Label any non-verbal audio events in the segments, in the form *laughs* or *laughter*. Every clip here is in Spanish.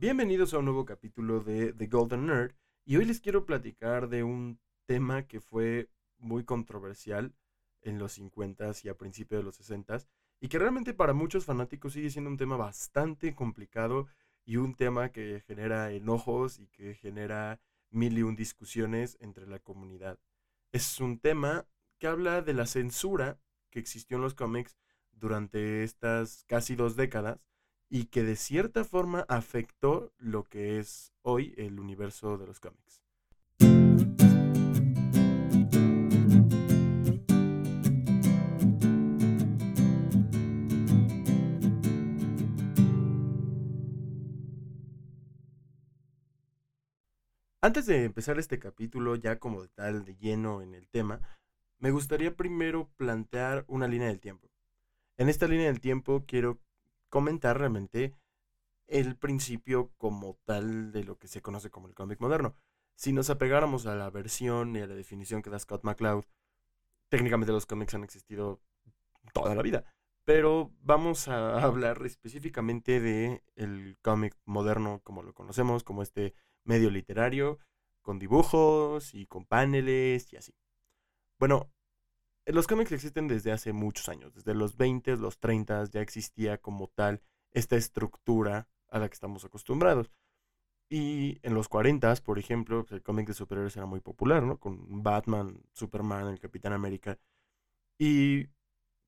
Bienvenidos a un nuevo capítulo de The Golden Nerd y hoy les quiero platicar de un tema que fue muy controversial en los 50s y a principios de los 60s y que realmente para muchos fanáticos sigue siendo un tema bastante complicado y un tema que genera enojos y que genera mil y un discusiones entre la comunidad. Es un tema que habla de la censura que existió en los cómics durante estas casi dos décadas y que de cierta forma afectó lo que es hoy el universo de los cómics. Antes de empezar este capítulo ya como de tal de lleno en el tema, me gustaría primero plantear una línea del tiempo. En esta línea del tiempo quiero comentar realmente el principio como tal de lo que se conoce como el cómic moderno. Si nos apegáramos a la versión y a la definición que da Scott McCloud, técnicamente los cómics han existido toda la vida. Pero vamos a *laughs* hablar específicamente de el cómic moderno como lo conocemos, como este medio literario, con dibujos y con paneles y así. Bueno, los cómics existen desde hace muchos años, desde los 20, los 30 ya existía como tal esta estructura a la que estamos acostumbrados. Y en los 40, por ejemplo, pues, el cómic de superhéroes era muy popular, ¿no? Con Batman, Superman, el Capitán América. Y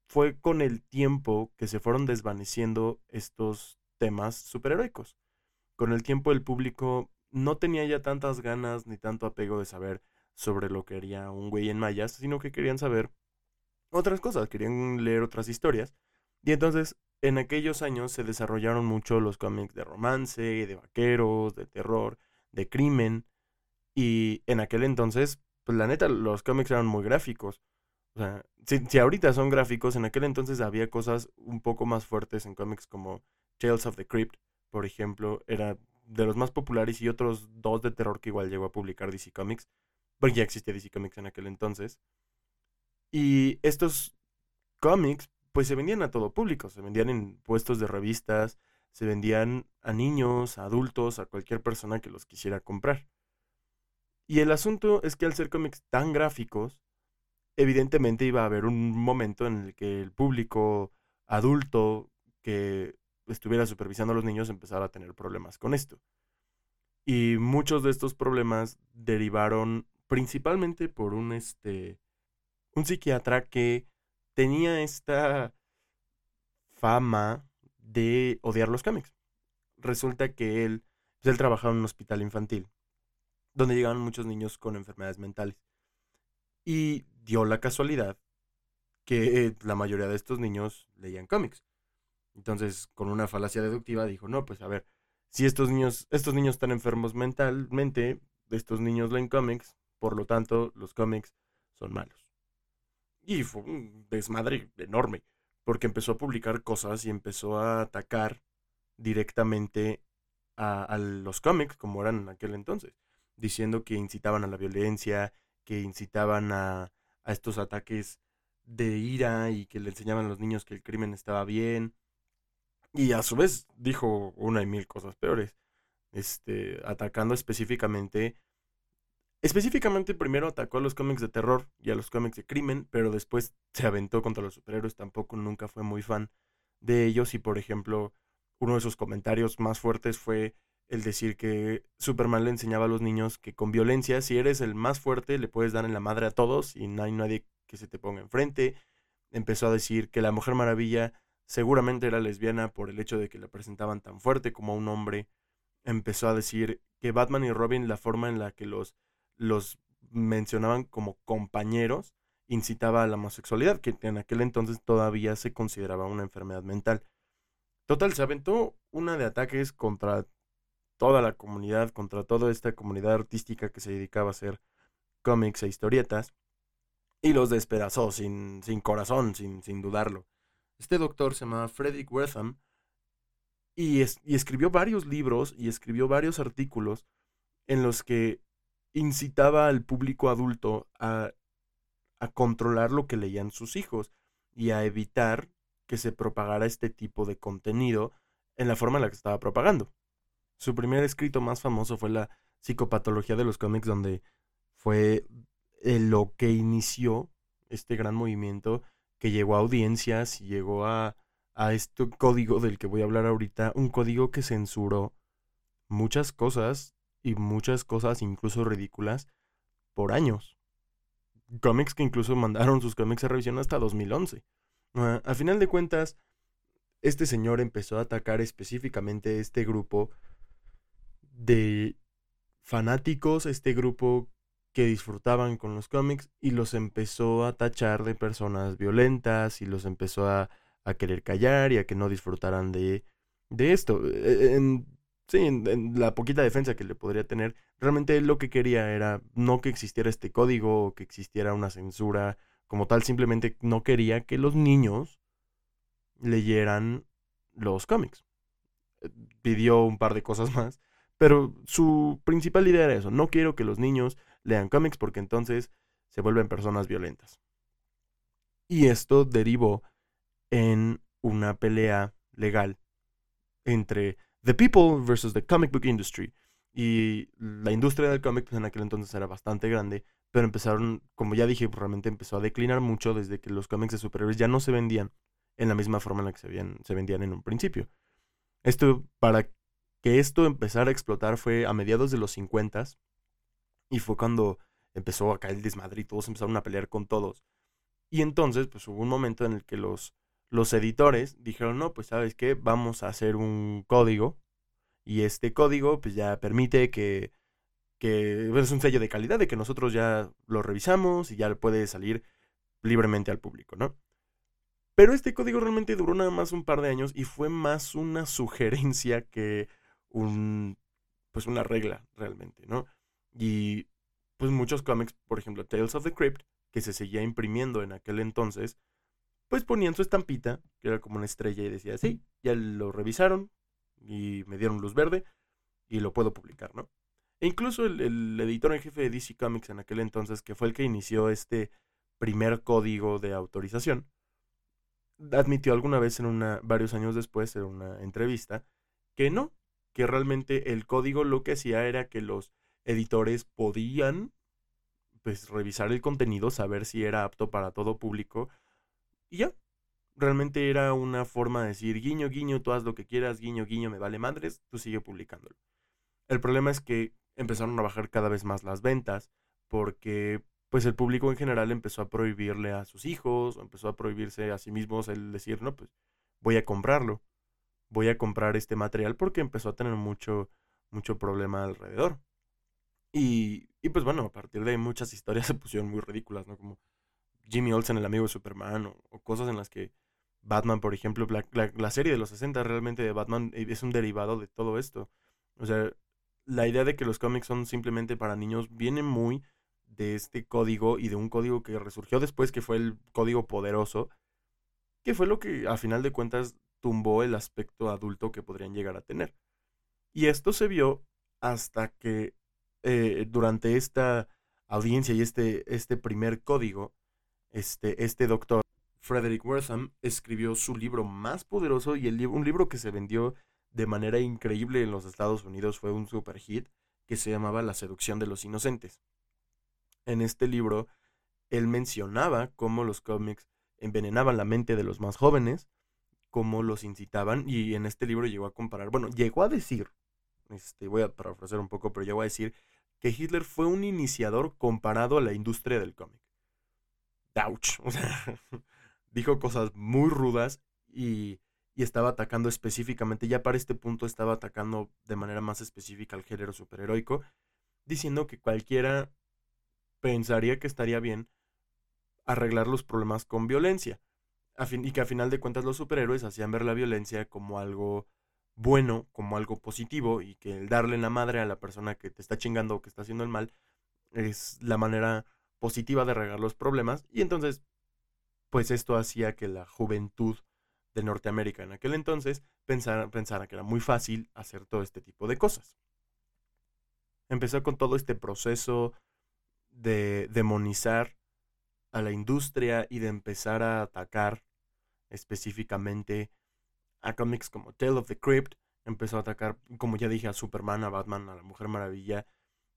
fue con el tiempo que se fueron desvaneciendo estos temas superheroicos. Con el tiempo el público no tenía ya tantas ganas ni tanto apego de saber sobre lo que haría un güey en mayas, sino que querían saber otras cosas, querían leer otras historias. Y entonces, en aquellos años se desarrollaron mucho los cómics de romance, de vaqueros, de terror, de crimen. Y en aquel entonces, pues la neta, los cómics eran muy gráficos. O sea, si, si, ahorita son gráficos, en aquel entonces había cosas un poco más fuertes en cómics como Tales of the Crypt, por ejemplo, era de los más populares y otros dos de terror que igual llegó a publicar DC Comics, porque ya existía DC Comics en aquel entonces. Y estos cómics, pues se vendían a todo público, se vendían en puestos de revistas, se vendían a niños, a adultos, a cualquier persona que los quisiera comprar. Y el asunto es que al ser cómics tan gráficos, evidentemente iba a haber un momento en el que el público adulto que estuviera supervisando a los niños empezara a tener problemas con esto. Y muchos de estos problemas derivaron principalmente por un este un psiquiatra que tenía esta fama de odiar los cómics. Resulta que él, pues, él trabajaba en un hospital infantil, donde llegaban muchos niños con enfermedades mentales. Y dio la casualidad que la mayoría de estos niños leían cómics. Entonces, con una falacia deductiva, dijo, no, pues a ver, si estos niños, estos niños están enfermos mentalmente, estos niños leen cómics, por lo tanto, los cómics son malos. Y fue un desmadre enorme, porque empezó a publicar cosas y empezó a atacar directamente a, los cómics, como eran en aquel entonces, diciendo que incitaban a la violencia, que incitaban a, a estos ataques de ira y que le enseñaban a los niños que el crimen estaba bien. Y a su vez dijo una y mil cosas peores, este, atacando específicamente Específicamente primero atacó a los cómics de terror y a los cómics de crimen, pero después se aventó contra los superhéroes, tampoco nunca fue muy fan de ellos y por ejemplo uno de sus comentarios más fuertes fue el decir que Superman le enseñaba a los niños que con violencia, si eres el más fuerte, le puedes dar en la madre a todos y no hay nadie que se te ponga enfrente. Empezó a decir que la Mujer Maravilla seguramente era lesbiana por el hecho de que la presentaban tan fuerte como a un hombre. Empezó a decir que Batman y Robin, la forma en la que los los mencionaban como compañeros, incitaba a la homosexualidad, que en aquel entonces todavía se consideraba una enfermedad mental. Total, se aventó una de ataques contra toda la comunidad, contra toda esta comunidad artística que se dedicaba a hacer cómics e historietas, y los despedazó sin, sin corazón, sin, sin dudarlo. Este doctor se llamaba Frederick Wertham y, y escribió varios libros y escribió varios artículos en los que incitaba al público adulto a, a controlar lo que leían sus hijos y a evitar que se propagara este tipo de contenido en la forma en la que estaba propagando. su primer escrito más famoso fue la psicopatología de los cómics, donde fue eh, lo que inició este gran movimiento que llegó a audiencias y llegó a, a este código del que voy a hablar ahorita, un código que censuró muchas cosas y muchas cosas incluso ridículas por años. Cómics que incluso *laughs* mandaron sus cómics a revisión hasta 2011. Uh, a final de cuentas, este señor empezó a atacar específicamente este grupo de fanáticos, este grupo que disfrutaban con los cómics y los empezó a tachar de personas violentas y los empezó a, a querer callar y a que no disfrutaran de, de esto. E, en, sí, en, la poquita defensa que le podría tener, realmente él lo que quería era no que existiera este código o que existiera una censura como tal, simplemente no quería que los niños leyeran los cómics. Eh, pidió un par de cosas *laughs* más, pero su principal idea era eso, no quiero que los niños lean cómics porque entonces se vuelven personas violentas. Y esto derivó en una pelea legal entre The People versus the Comic Book Industry. Y la industria del cómic pues, en aquel entonces era bastante grande, pero empezaron, como ya dije, realmente empezó a declinar mucho desde que los cómics de superhéroes ya no se vendían en la misma forma en la que se, se vendían en un principio. Esto, para que esto empezara a explotar fue a mediados de los 50 y fue cuando empezó a caer el desmadre y todos empezaron a pelear con todos. Y entonces, pues hubo un momento en el que los, los editores dijeron, no, pues sabes qué, vamos a hacer un código y este código pues ya permite que, que es un sello de calidad de que nosotros ya lo revisamos y ya puede salir libremente al público, ¿no? Pero este código realmente duró nada más un par de años y fue más una *laughs* sugerencia que un, pues una regla realmente, ¿no? Y pues muchos cómics, por ejemplo, Tales of the Crypt, que se seguía imprimiendo en aquel entonces, pues ponían su estampita, que era como una estrella y decía, sí, ya lo revisaron y me dieron luz verde y lo puedo publicar, ¿no? E incluso el, el editor en jefe de DC Comics en aquel entonces, que fue el que inició este primer código de autorización, admitió alguna vez en una, varios años después, en una entrevista, que no, que realmente el código lo que hacía era que los editores podían pues revisar el contenido, saber si era apto para todo público y ya. Realmente era una forma de decir, guiño, guiño, tú haz lo que quieras, guiño, guiño, me vale madres, tú sigue publicándolo. El problema es que empezaron a bajar cada vez más las ventas porque pues el público en general empezó a prohibirle a sus hijos, o empezó a prohibirse a sí mismos el decir, no, pues voy a comprarlo, voy a comprar este material porque empezó a tener mucho, mucho problema alrededor. Y, y pues bueno, a partir de ahí muchas historias *laughs* se pusieron muy ridículas, ¿no? Como Jimmy Olsen, el amigo de Superman, o, cosas en las que Batman, por ejemplo, la, serie de los 60 realmente de Batman eh, es un derivado de todo esto. O sea, la idea de que los cómics son simplemente para niños viene muy de este código y de un código que resurgió después, que fue el código poderoso, que fue lo que a final de cuentas tumbó el aspecto adulto que podrían llegar a tener. Y esto se vio hasta que eh, durante esta audiencia y este, este primer código, este, este doctor Frederick Wortham escribió su libro más poderoso y el, un libro que se vendió de manera increíble en los Estados Unidos fue un super hit que se llamaba La seducción de los inocentes en este libro, él mencionaba cómo los cómics envenenaban la mente de los más jóvenes, cómo los incitaban, y en este libro llegó a comparar, bueno, llegó a decir, este, voy a parafrasear un poco, pero llegó a decir que Hitler fue un iniciador comparado a la industria del cómic. Ouch. *laughs* O sea, dijo cosas muy rudas y, y estaba atacando específicamente, ya para este punto estaba atacando de manera más específica al género superheroico, diciendo que cualquiera pensaría que estaría bien arreglar los problemas con violencia. y que a final de cuentas los superhéroes hacían ver la violencia como algo bueno, como algo positivo, y que el darle la madre a la persona que te está chingando o que está haciendo el mal es la manera positiva de arreglar los problemas. Y entonces, pues esto hacía que la juventud de Norteamérica en aquel entonces pensara, que era muy fácil hacer todo este tipo de cosas. Empezó con todo este proceso de demonizar a la industria y de empezar a atacar específicamente a cómics como Tale of the Crypt, empezó a atacar, como ya dije, a Superman, a Batman, a la Mujer Maravilla.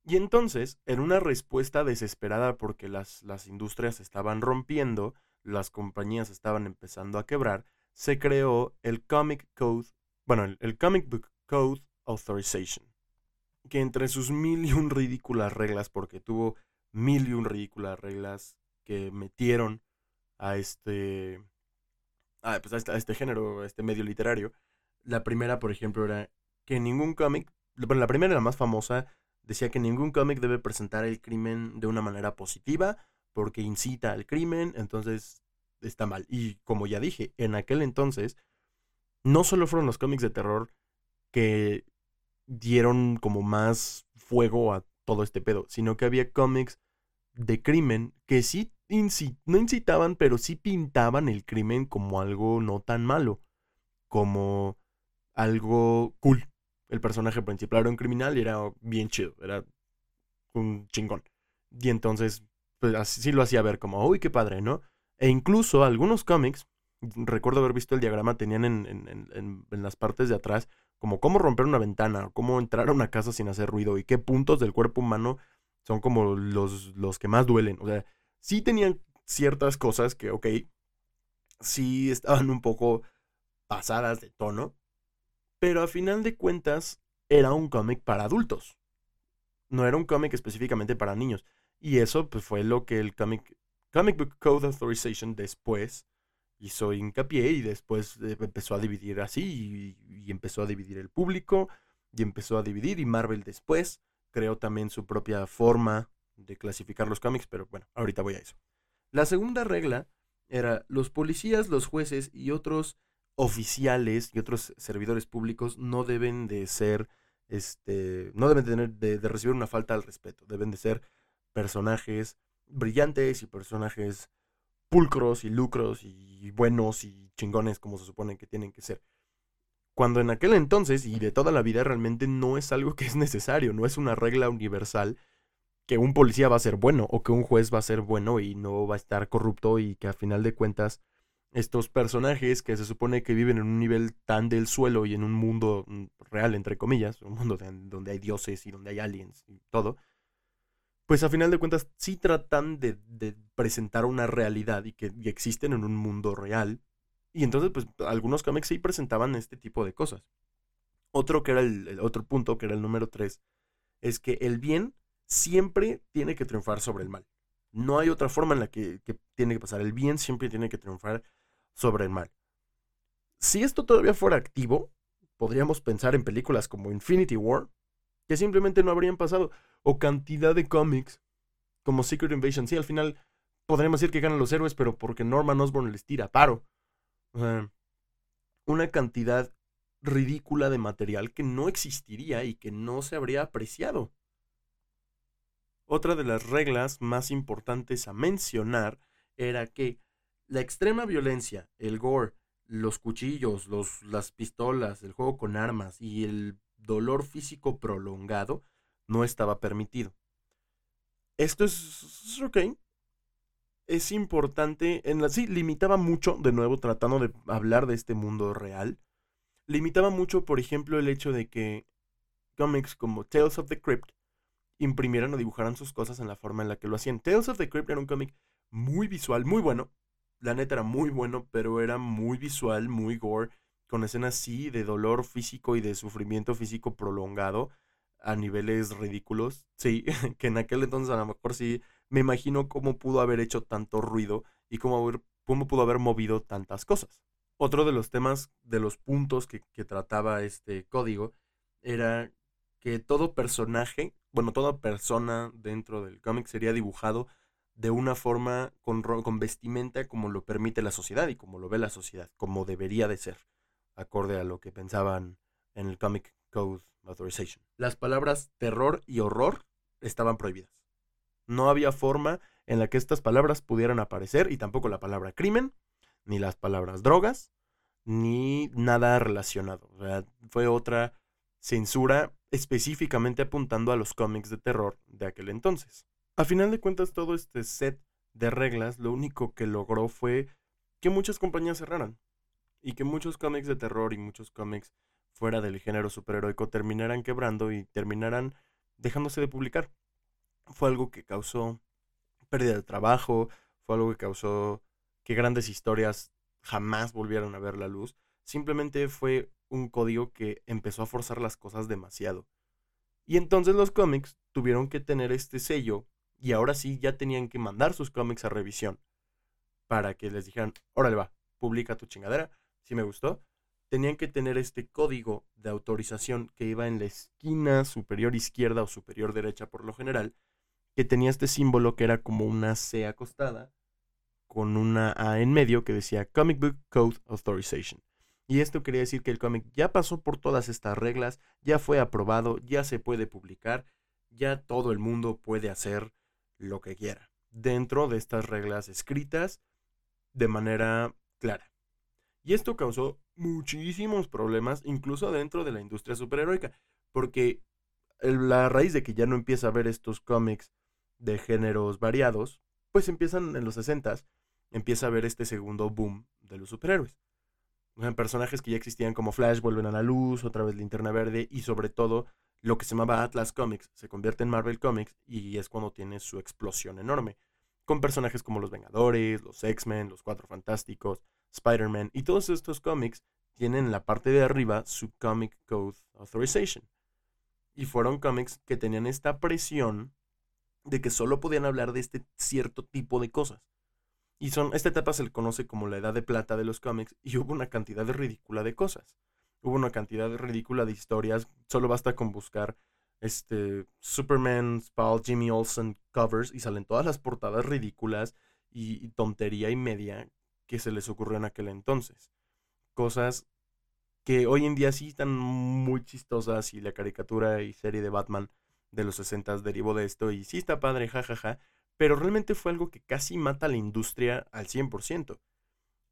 Y entonces, en una respuesta desesperada porque las, las industrias estaban rompiendo, las compañías estaban empezando a quebrar, se creó el Comic Code, bueno, el, Comic Book Code Authorization, que entre sus mil y un ridículas reglas, porque tuvo mil y un ridículas reglas que metieron a este, a, pues este, a este género, a este medio literario, la primera, por ejemplo, era que ningún cómic, bueno, la primera, la más famosa, decía que ningún cómic debe presentar el crimen de una manera positiva porque incita al crimen, entonces está mal. Y como ya dije, en aquel entonces, no solo fueron los cómics de terror que dieron como más fuego a todo este pedo, sino que había cómics de crimen que sí no incitaban, pero sí pintaban el crimen como algo no tan malo, como algo cool. El personaje principal era un criminal y era bien chido, era un chingón. Y entonces, pues así sí lo hacía ver como, uy, qué padre, ¿no? E incluso algunos cómics, recuerdo haber visto el diagrama, tenían en, en, en, las partes de atrás como cómo romper una ventana, cómo entrar a una casa sin hacer ruido y qué puntos del cuerpo humano son como los, los que más duelen. O sea, sí tenían ciertas cosas que, ok, sí estaban un poco pasadas de tono, pero a final de cuentas era un cómic para adultos. No era un cómic específicamente para niños. Y eso pues, fue lo que el Comic, Comic Book Code Authorization después hizo hincapié y después eh, empezó a dividir así y, empezó a dividir el público y empezó a dividir y Marvel después creó también su propia forma de clasificar los cómics, pero bueno, ahorita voy a eso. La segunda regla era los policías, los jueces y otros oficiales y otros servidores públicos no deben de ser, este, no deben tener de, recibir una falta al respeto, deben de ser personajes brillantes y personajes pulcros y lucros y buenos y chingones como se supone que tienen que ser. Cuando en aquel entonces y de toda la vida realmente no es algo que es necesario, no es una regla universal que un policía va a ser bueno o que un juez va a ser bueno y no va a estar corrupto y que a final de cuentas estos personajes que se supone que viven en un nivel tan del suelo y en un mundo mm, real, entre comillas, un mundo donde hay dioses y donde hay aliens y todo, pues a final de cuentas sí tratan de, presentar una realidad y que existen en un mundo real. Y entonces, pues algunos cómics sí presentaban este tipo de cosas. Otro que era el, otro punto, que era el número 3, es que el bien siempre tiene que triunfar sobre el mal. No hay otra forma en la que, que tiene que pasar. El bien siempre tiene que triunfar sobre el mal. Si esto todavía fuera activo, podríamos pensar en películas como Infinity War, que simplemente no habrían pasado, o cantidad de cómics como Secret Invasion. Sí, al final podríamos decir que ganan los héroes, pero porque Norman Osborn les tira paro. una cantidad ridícula de material que no existiría y que no se habría apreciado. Otra de las reglas más importantes a mencionar era que la extrema violencia, el gore, los cuchillos, los, las pistolas, el juego con armas y el dolor físico prolongado no estaba permitido. Esto es, ok. Es importante. En la, sí, limitaba mucho, de nuevo, tratando de hablar de este mundo real. Limitaba mucho, por ejemplo, el hecho de que cómics como Tales of the Crypt imprimieran o dibujaran sus cosas en la forma en la que lo hacían. Tales of the Crypt era un cómic muy visual, muy bueno, la neta era muy bueno, pero era muy visual, muy gore, con escenas sí de dolor físico y de sufrimiento físico prolongado a niveles ridículos. Sí, *laughs* que en aquel entonces a lo mejor sí me imagino cómo pudo haber hecho tanto ruido y cómo, cómo pudo haber movido tantas cosas. Otro de los temas, de los puntos que, que trataba este código, era que todo personaje, bueno, toda persona dentro del cómic sería dibujado de una forma con, vestimenta como lo permite la sociedad y como lo ve la sociedad, como debería de ser, acorde a lo que pensaban en el Comic Code Authorization. Las palabras terror y horror estaban prohibidas. No había forma en la que estas palabras pudieran aparecer y tampoco la palabra crimen, ni las palabras drogas, ni nada relacionado. fue otra censura específicamente apuntando a los cómics de terror de aquel entonces. A final de cuentas, todo este set de reglas lo único que logró fue que muchas compañías cerraran y que muchos cómics de terror y muchos cómics fuera del género superheroico terminaran quebrando y terminaran dejándose de publicar. Fue algo que causó pérdida de trabajo, fue algo que causó que grandes historias jamás volvieran a ver la luz. Simplemente fue un código que empezó a forzar las cosas demasiado. Y entonces los cómics tuvieron que tener este sello y ahora sí ya tenían que mandar sus cómics a revisión para que les dijeran, órale va, publica tu chingadera, si me gustó. Tenían que tener este código de autorización que iba en la esquina superior izquierda o superior derecha por lo general, que tenía este símbolo que era como una C acostada con una A en medio que decía Comic Book Code Authorization. Y esto quería decir que el cómic ya pasó por todas estas reglas, ya fue aprobado, ya se puede publicar, ya todo el mundo puede hacer lo que quiera, dentro de estas reglas escritas de manera clara. Y esto causó muchísimos problemas, incluso dentro de la industria superheroica, porque la raíz de que ya no empieza a ver estos cómics de géneros variados, pues empiezan en los 60 empieza a ver este segundo boom de los superhéroes. Personajes que ya existían como Flash vuelven a la luz, otra vez Linterna Verde y sobre todo lo que se llamaba Atlas Comics se convierte en Marvel Comics y es cuando tiene su explosión enorme. Con personajes como los Vengadores, los X-Men, los Cuatro Fantásticos, Spider-Man y todos estos cómics tienen en la parte de arriba su Comic Code Authorization. Y fueron cómics que tenían esta presión de que solo podían hablar de este cierto tipo de cosas. Y son, esta etapa se le conoce como la edad de plata de los cómics y hubo una cantidad ridícula de cosas. Hubo una cantidad ridícula de historias, solo basta con buscar este Superman, Paul, Jimmy Olsen covers y salen todas las portadas ridículas y, tontería y media que se les ocurrió en aquel entonces. Cosas que hoy en día sí están muy chistosas y la caricatura y serie de Batman de los 60 derivó de esto y sí está padre, jajaja, pero realmente fue algo que casi mata a la industria al 100%.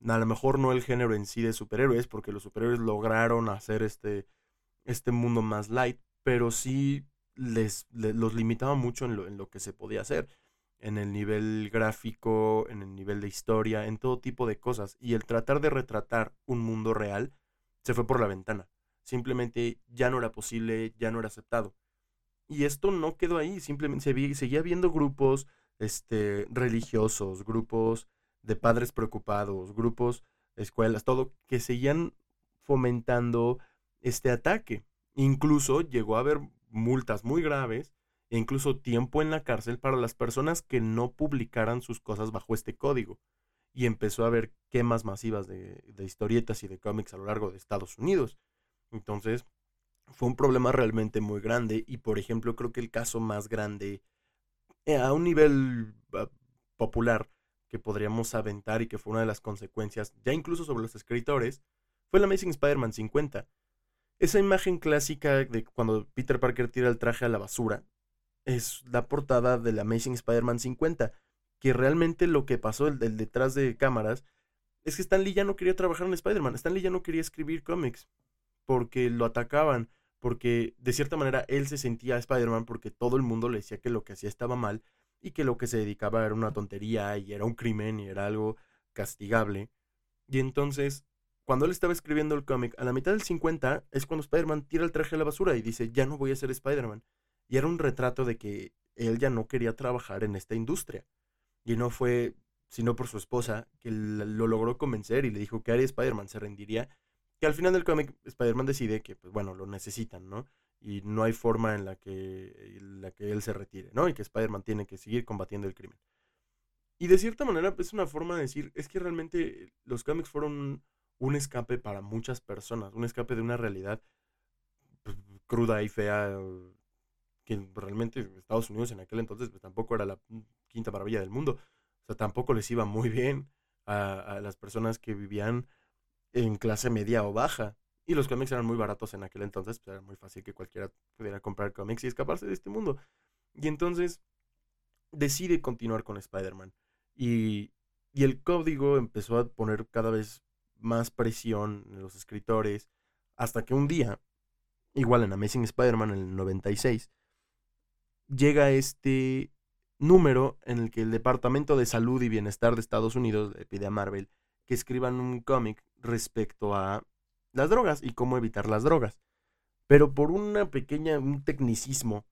A lo mejor no el género en sí de superhéroes, porque los superhéroes lograron hacer este, este mundo más light, pero sí les, los limitaba mucho en lo, en lo que se podía hacer, en el nivel gráfico, en el nivel de historia, en todo tipo de cosas. Y el tratar de retratar un mundo real se fue por la ventana. Simplemente ya no era posible, ya no era aceptado. Y esto no quedó ahí, simplemente se seguía viendo grupos este, religiosos, grupos de padres preocupados, grupos, escuelas, todo, que seguían fomentando este ataque. Incluso llegó a haber multas muy graves e incluso tiempo en la cárcel para las personas que no publicaran sus cosas bajo este código. Y empezó a haber quemas masivas de, historietas y de cómics a lo largo de Estados Unidos. Entonces, fue un problema realmente muy grande y, por ejemplo, creo que el caso más grande eh, a un nivel ah, popular que podríamos aventar y que fue una de las consecuencias, ya incluso sobre los escritores, fue el Amazing Spider-Man 50. Esa imagen clásica de cuando Peter Parker tira el traje a la basura es la portada del Amazing Spider-Man 50, que realmente lo que pasó el, detrás de cámaras es que Stan Lee ya no quería trabajar en Spider-Man, Stan Lee ya no quería escribir cómics porque lo atacaban, porque de cierta manera él se sentía Spider-Man porque todo el mundo le decía que lo que hacía estaba mal y que lo que se dedicaba era una tontería y era un crimen y era algo castigable. Y entonces, cuando él estaba escribiendo el cómic, a la mitad del 50 es cuando Spider-Man tira el traje a la basura y dice, ya no voy a ser Spider-Man. Y era un retrato de que él ya no quería trabajar en esta industria. Y no fue sino por su esposa que lo logró convencer y le dijo que haría Spider-Man, se rendiría que al final del cómic Spider-Man decide que, pues bueno, lo necesitan, ¿no? Y no hay forma en la que, la que él se retire, ¿no? Y que Spider-Man tiene que seguir combatiendo el crimen. Y de cierta manera pues, es una forma de decir, es que realmente los cómics fueron un escape para muchas personas, un escape de una realidad pues, cruda y fea, que realmente Estados Unidos en aquel entonces pues, tampoco era la quinta maravilla del mundo. O sea, tampoco les iba muy bien a las personas que vivían en clase media o baja. Y los cómics eran muy baratos en aquel entonces, pues era muy fácil que cualquiera pudiera comprar cómics y escaparse de este mundo. Y entonces decide continuar con Spider-Man. Y, y el código empezó a poner cada vez más presión en los escritores, hasta que un día, igual en Amazing Spider-Man en el 96, llega este número en el que el Departamento de Salud y Bienestar de Estados Unidos le pide a Marvel que escriban un cómic respecto a las drogas y cómo evitar las drogas. Pero por una pequeña, un tecnicismo,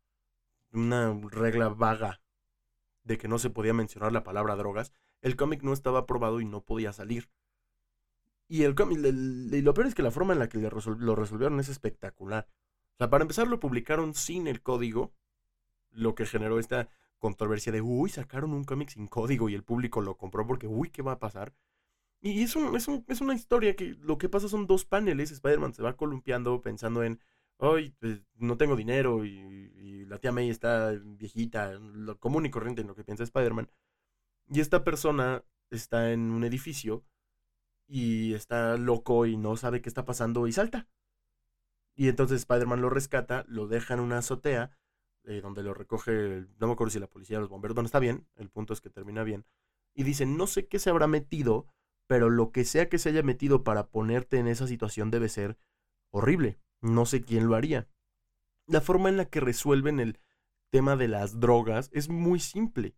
una regla vaga de que no se podía mencionar la palabra drogas, el cómic no estaba aprobado y no podía salir. Y el cómic, lo peor es que la forma en la que lo resolvieron es espectacular. O sea, para empezar lo publicaron sin el código, lo que generó esta controversia de, uy, sacaron un cómic sin código y el público lo compró porque, uy, ¿qué va a pasar? Y es, un, es, un, es una historia que lo que pasa son dos paneles, Spider-Man se va columpiando pensando en, ay, pues, no tengo dinero y, la tía May está viejita, lo común y corriente en lo que piensa Spider-Man. Y esta persona está en un edificio y está loco y no sabe qué está pasando y salta. Y entonces Spider-Man lo rescata, lo deja en una azotea, eh, donde lo recoge, no me acuerdo si la policía o los bomberos, donde está bien, el punto es que termina bien. Y dice, no sé qué se habrá metido, pero lo que sea que se haya metido para ponerte en esa situación debe ser horrible. No sé quién lo haría. La forma en la que resuelven el tema de las drogas es muy simple.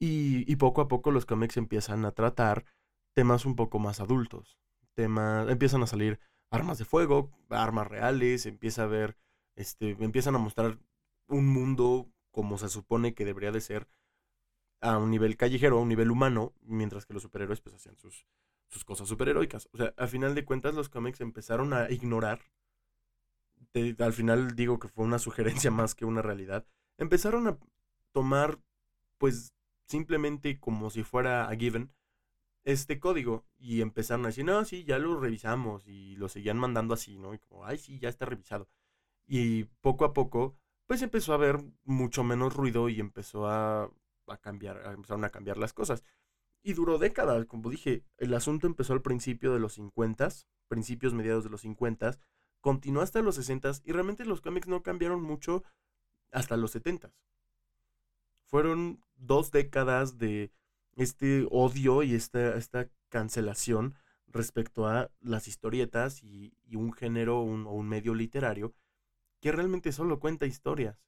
Y, poco a poco los cómics empiezan a tratar temas un poco más adultos. Temas, empiezan a salir armas de fuego, armas reales, empieza a ver, este, empiezan a mostrar un mundo como se supone que debería de ser a un nivel callejero, a un nivel humano, mientras que los superhéroes pues hacían sus, sus cosas superheroicas. O sea, a final de cuentas los cómics empezaron a ignorar al final digo que fue una *laughs* sugerencia más que una realidad, empezaron a tomar, pues, simplemente como si fuera a given, este código y empezaron a decir, no, sí, ya lo revisamos y lo seguían mandando así, ¿no? Y como, ay, sí, ya está revisado. Y poco a poco, pues empezó a haber mucho menos ruido y empezó a, a cambiar, a cambiar las cosas. Y duró décadas, como dije, el asunto empezó al principio de los 50, principios mediados de los 50, continuó hasta los 60 y realmente los cómics no cambiaron mucho hasta los 70 Fueron dos décadas de este odio y esta, esta cancelación respecto a las historietas y, un género o un medio literario que realmente solo cuenta historias.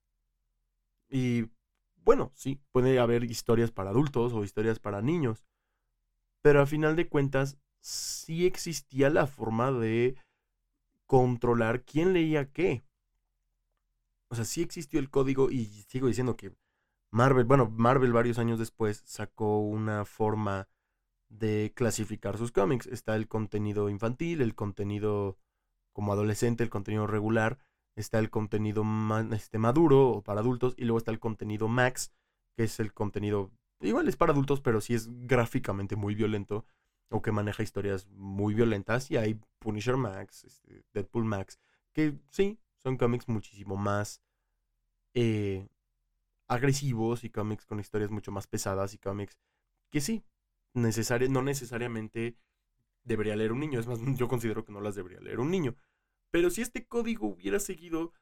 Y bueno, sí, puede haber historias para adultos o historias para niños, pero a final de cuentas sí existía la forma de controlar quién leía qué. O sea, sí existió el código y sigo diciendo que Marvel, bueno, Marvel varios años después sacó una forma de clasificar sus cómics. Está el contenido infantil, el contenido como adolescente, el contenido regular, está el contenido este, maduro o para adultos y luego está el contenido max, que es el contenido, igual es para adultos, pero sí es gráficamente muy violento o que maneja historias muy violentas y hay Punisher Max, este, Deadpool Max, que sí, son cómics muchísimo más eh, agresivos y cómics con historias mucho más pesadas y cómics que sí, no necesariamente debería leer un niño, es más, *laughs* yo considero que no las debería leer un niño. Pero si este código hubiera seguido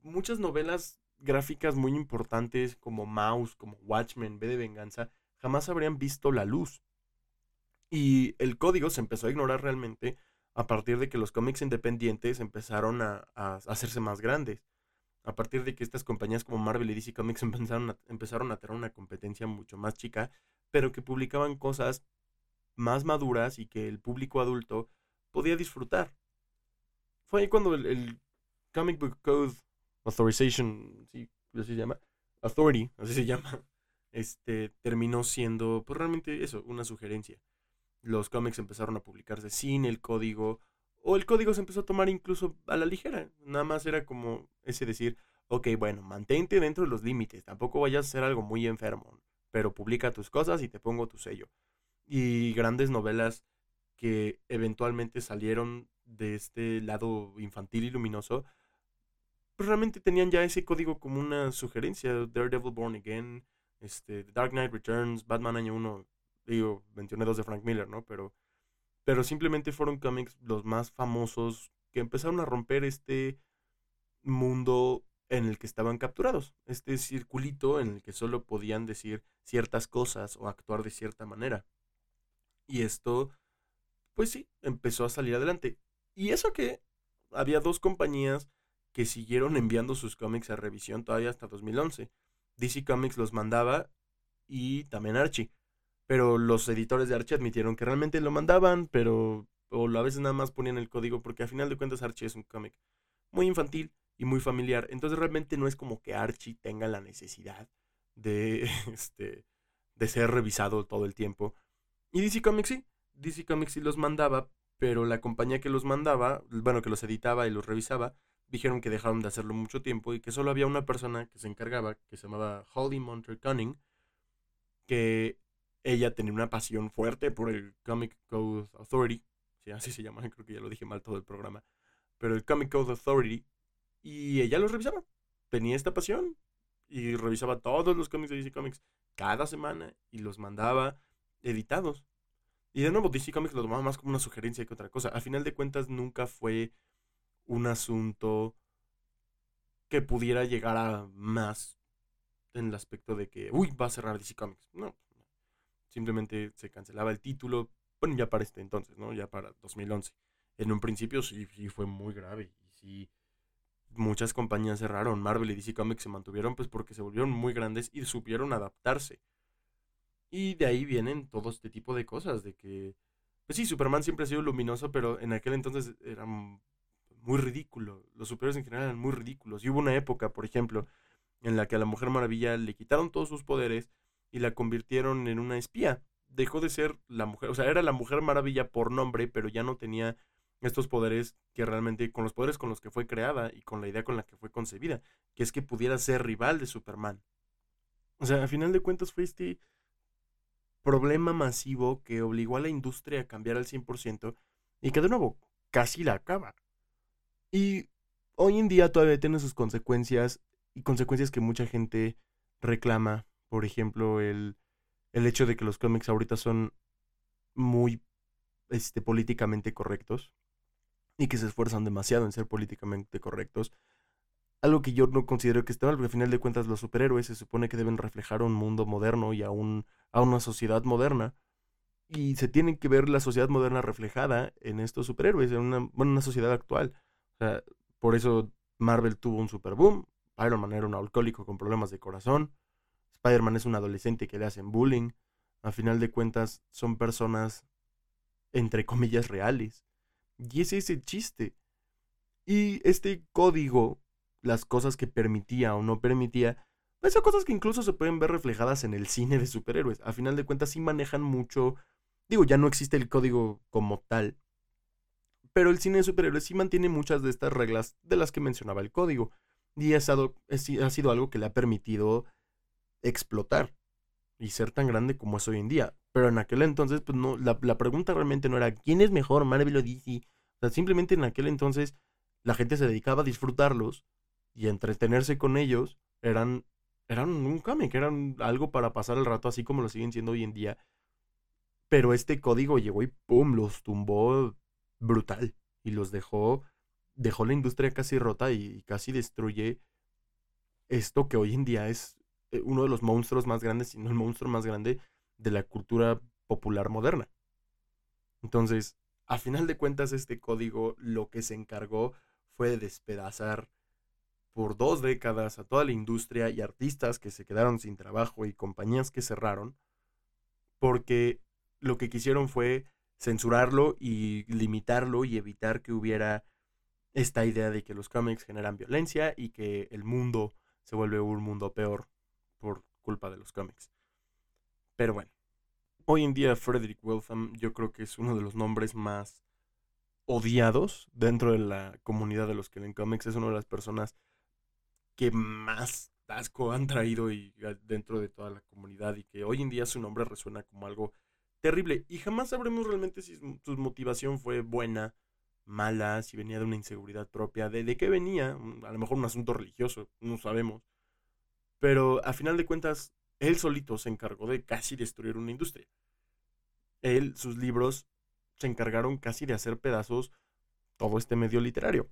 muchas novelas gráficas muy importantes como Mouse, como Watchmen, B de Venganza, jamás habrían visto la luz. Y el código se empezó a ignorar realmente a partir de que los cómics independientes empezaron a, hacerse más grandes. A partir de que estas compañías como Marvel y DC Comics *laughs* empezaron a, empezaron a tener una competencia mucho más chica, pero que publicaban cosas más maduras y que el público adulto podía disfrutar. Fue ahí cuando el, Comic Book Code Authorization, ¿sí? así se llama, Authority, así se llama, *laughs* este, terminó siendo, pues realmente eso, una sugerencia los cómics empezaron a publicarse sin el código, o el código se empezó a tomar incluso a la ligera. Nada más era como ese decir, ok, bueno, mantente dentro de los límites, tampoco vayas a ser algo muy enfermo, pero publica tus cosas y te pongo tu sello. Y grandes novelas que eventualmente salieron de este lado infantil y luminoso, pues realmente tenían ya ese código como una sugerencia. Daredevil Born Again, este, Dark Knight Returns, Batman Año 1, digo, mencioné dos de Frank Miller, ¿no? Pero, pero simplemente fueron cómics los más famosos que empezaron a romper este mundo en el que estaban capturados, este circulito en el que solo podían decir ciertas cosas o actuar de cierta manera. Y esto, pues sí, empezó a salir adelante. Y eso que había dos compañías que siguieron enviando sus cómics a revisión todavía hasta 2011. DC Comics los mandaba y también Archie. Pero los editores de Archie admitieron que realmente lo mandaban, pero o a veces nada más ponían el código, porque al final de cuentas Archie es un cómic muy infantil y muy familiar. Entonces realmente no es como que Archie tenga la necesidad de, *laughs* este, de ser revisado todo el tiempo. Y DC Comics sí, DC Comics sí los mandaba, pero la compañía que los mandaba, bueno, que los editaba y los revisaba, dijeron que dejaron de hacerlo mucho tiempo y que solo había una persona que se encargaba, que se llamaba Holly Monter Cunning, que ella tenía una pasión fuerte por el Comic Code Authority, sí, así se llama, *laughs* creo que ya lo dije mal todo el programa, pero el Comic Code Authority, y ella los revisaba, tenía esta pasión y revisaba todos los cómics de DC Comics cada semana y los mandaba editados. Y de nuevo, DC Comics lo tomaba más como una sugerencia que otra cosa. Al final de cuentas, nunca fue un asunto que pudiera llegar a más en el aspecto de que, uy, va a cerrar DC Comics. No, simplemente se cancelaba el título, bueno, ya para este entonces, ¿no? Ya para 2011. En un principio sí, sí fue muy grave y sí muchas compañías cerraron. Marvel y DC Comics se mantuvieron pues porque se volvieron muy grandes y supieron adaptarse. Y de ahí vienen todo este tipo de cosas, de que, pues sí, Superman siempre ha sido luminoso, pero en aquel entonces era muy ridículo. Los superhéroes en general eran muy ridículos. Y hubo una época, por ejemplo, en la que a la Mujer Maravilla le quitaron todos sus poderes y la convirtieron en una espía. Dejó de ser la mujer, o sea, era la Mujer Maravilla por nombre, pero ya no tenía estos poderes que realmente, con los poderes con los que fue creada y con la idea con la que fue concebida, que es que pudiera ser rival de Superman. O sea, a final de cuentas fue este problema masivo que obligó a la industria a cambiar al 100% y que de nuevo casi la acaba. Y hoy en día todavía tiene sus consecuencias y consecuencias que mucha gente reclama. Por ejemplo, el, el hecho de que los cómics ahorita son muy este, políticamente correctos y que se esfuerzan demasiado en ser políticamente correctos. Algo que yo no considero que esté mal, porque al final de cuentas los superhéroes se supone que deben reflejar un mundo moderno y a, a una sociedad moderna. Y se tiene que ver la sociedad moderna reflejada en estos superhéroes, en una, una sociedad actual. O sea, por eso Marvel tuvo un super boom. Iron Man era un alcohólico con problemas de corazón. Spider-Man es un adolescente que le hacen bullying. A final de cuentas, son personas, entre comillas, reales. Y ese es el chiste. Y este código, las cosas que permitía o no permitía, pues son cosas que incluso se pueden ver reflejadas en el cine de superhéroes. A final de cuentas sí manejan mucho, digo, ya no existe el código como tal, pero el cine de superhéroes sí mantiene muchas de estas reglas de las que mencionaba el código. Y ha sido, algo que le ha permitido explotar y ser tan grande como es hoy en día. Pero en aquel entonces, pues no, la, la pregunta realmente no era quién es mejor, Marvel o DC. O sea, simplemente en aquel entonces la gente se dedicaba a disfrutarlos y entretenerse con ellos. Eran, eran un cómic, eran algo para pasar el rato, así como lo siguen siendo hoy en día. Pero este código llegó y pum, los tumbó brutal y los dejó, dejó la industria casi rota y casi destruye esto que hoy en día es eh, uno de los monstruos más grandes, si no el monstruo más grande de la cultura popular moderna. Entonces, a final de cuentas, este código lo que se encargó fue de despedazar por dos décadas a toda la industria y artistas que se quedaron sin trabajo y compañías que cerraron, porque lo que quisieron fue censurarlo y limitarlo y evitar que hubiera esta idea de que los cómics generan violencia y que el mundo se vuelve un mundo peor por culpa de los cómics. Pero bueno, hoy en día Frederick Wiltham yo creo que es uno de los nombres más odiados dentro de la comunidad de los que leen cómics. Es una de las personas que más asco han traído y, dentro de toda la comunidad y que hoy en día su nombre resuena como algo terrible. Y jamás sabremos realmente si su motivación fue buena, mala, si venía de una inseguridad propia, de, de qué venía, a lo mejor un asunto religioso, no sabemos. Pero a final de cuentas, él solito se encargó de casi destruir una industria. Él, sus libros, se encargaron casi de hacer pedazos todo este medio literario.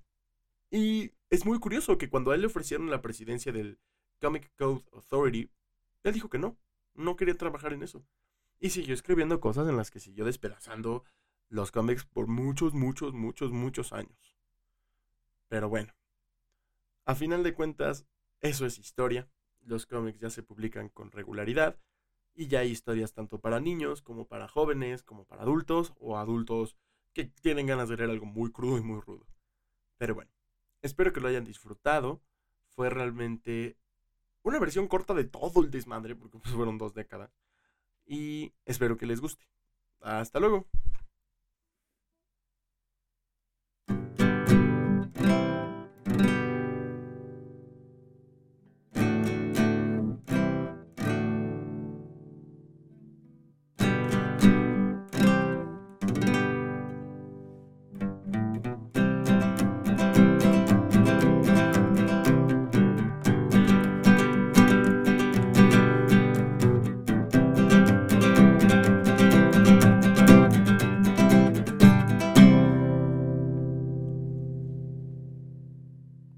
Y es muy curioso que cuando a él le ofrecieron la presidencia del Comic Code Authority, él dijo que no, no quería trabajar en eso. Y siguió escribiendo cosas en las que siguió despedazando los cómics por muchos, muchos, muchos, muchos años. Pero bueno, a final de cuentas, eso es historia. Los cómics ya se publican con regularidad y ya hay historias tanto para niños como para jóvenes, como para adultos o adultos que tienen ganas de leer algo muy crudo y muy rudo. Pero bueno, espero que lo hayan disfrutado. Fue realmente una versión corta de todo el desmadre, porque pues, fueron dos décadas. Y espero que les guste. Hasta luego.